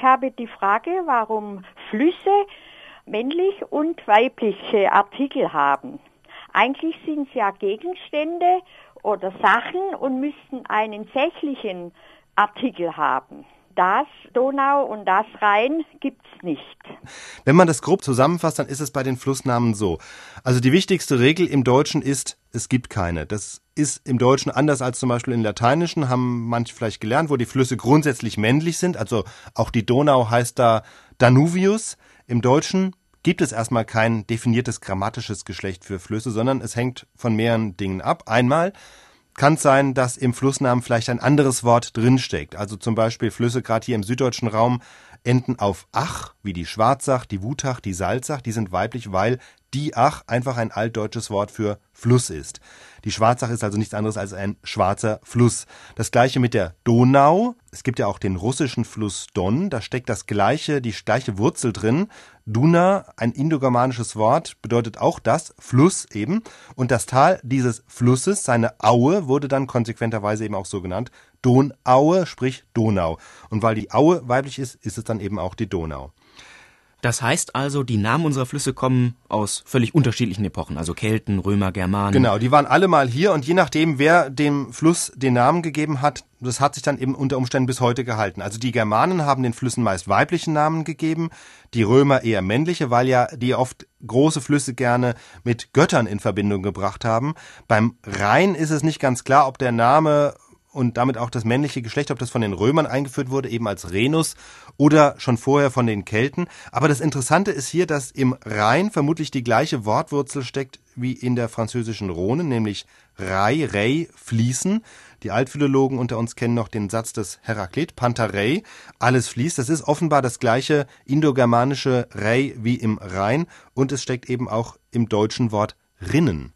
ich habe die Frage, warum Flüsse männlich und weibliche Artikel haben. Eigentlich sind es ja Gegenstände oder Sachen und müssten einen sächlichen Artikel haben. Das Donau und das Rhein gibt's nicht. Wenn man das grob zusammenfasst, dann ist es bei den Flussnamen so. Also die wichtigste Regel im Deutschen ist, es gibt keine. Das ist im Deutschen anders als zum Beispiel im Lateinischen, haben manche vielleicht gelernt, wo die Flüsse grundsätzlich männlich sind. Also auch die Donau heißt da Danuvius. Im Deutschen gibt es erstmal kein definiertes grammatisches Geschlecht für Flüsse, sondern es hängt von mehreren Dingen ab. Einmal kann es sein, dass im Flussnamen vielleicht ein anderes Wort drinsteckt. Also zum Beispiel Flüsse gerade hier im süddeutschen Raum enden auf ach, wie die Schwarzach, die Wutach, die Salzach, die sind weiblich, weil die ach einfach ein altdeutsches Wort für Fluss ist. Die Schwarzach ist also nichts anderes als ein schwarzer Fluss. Das gleiche mit der Donau. Es gibt ja auch den russischen Fluss Don, da steckt das gleiche, die gleiche Wurzel drin. Duna, ein indogermanisches Wort, bedeutet auch das, Fluss eben. Und das Tal dieses Flusses, seine Aue, wurde dann konsequenterweise eben auch so genannt. Donaue, sprich Donau. Und weil die Aue weiblich ist, ist es dann eben auch die Donau. Das heißt also, die Namen unserer Flüsse kommen aus völlig unterschiedlichen Epochen, also Kelten, Römer, Germanen. Genau, die waren alle mal hier und je nachdem, wer dem Fluss den Namen gegeben hat, das hat sich dann eben unter Umständen bis heute gehalten. Also die Germanen haben den Flüssen meist weiblichen Namen gegeben, die Römer eher männliche, weil ja die oft große Flüsse gerne mit Göttern in Verbindung gebracht haben. Beim Rhein ist es nicht ganz klar, ob der Name und damit auch das männliche Geschlecht, ob das von den Römern eingeführt wurde, eben als Renus oder schon vorher von den Kelten. Aber das Interessante ist hier, dass im Rhein vermutlich die gleiche Wortwurzel steckt wie in der französischen Rhone, nämlich Rei, Rei, fließen. Die Altphilologen unter uns kennen noch den Satz des Heraklit, Pantarei, alles fließt. Das ist offenbar das gleiche indogermanische Rei wie im Rhein und es steckt eben auch im deutschen Wort Rinnen.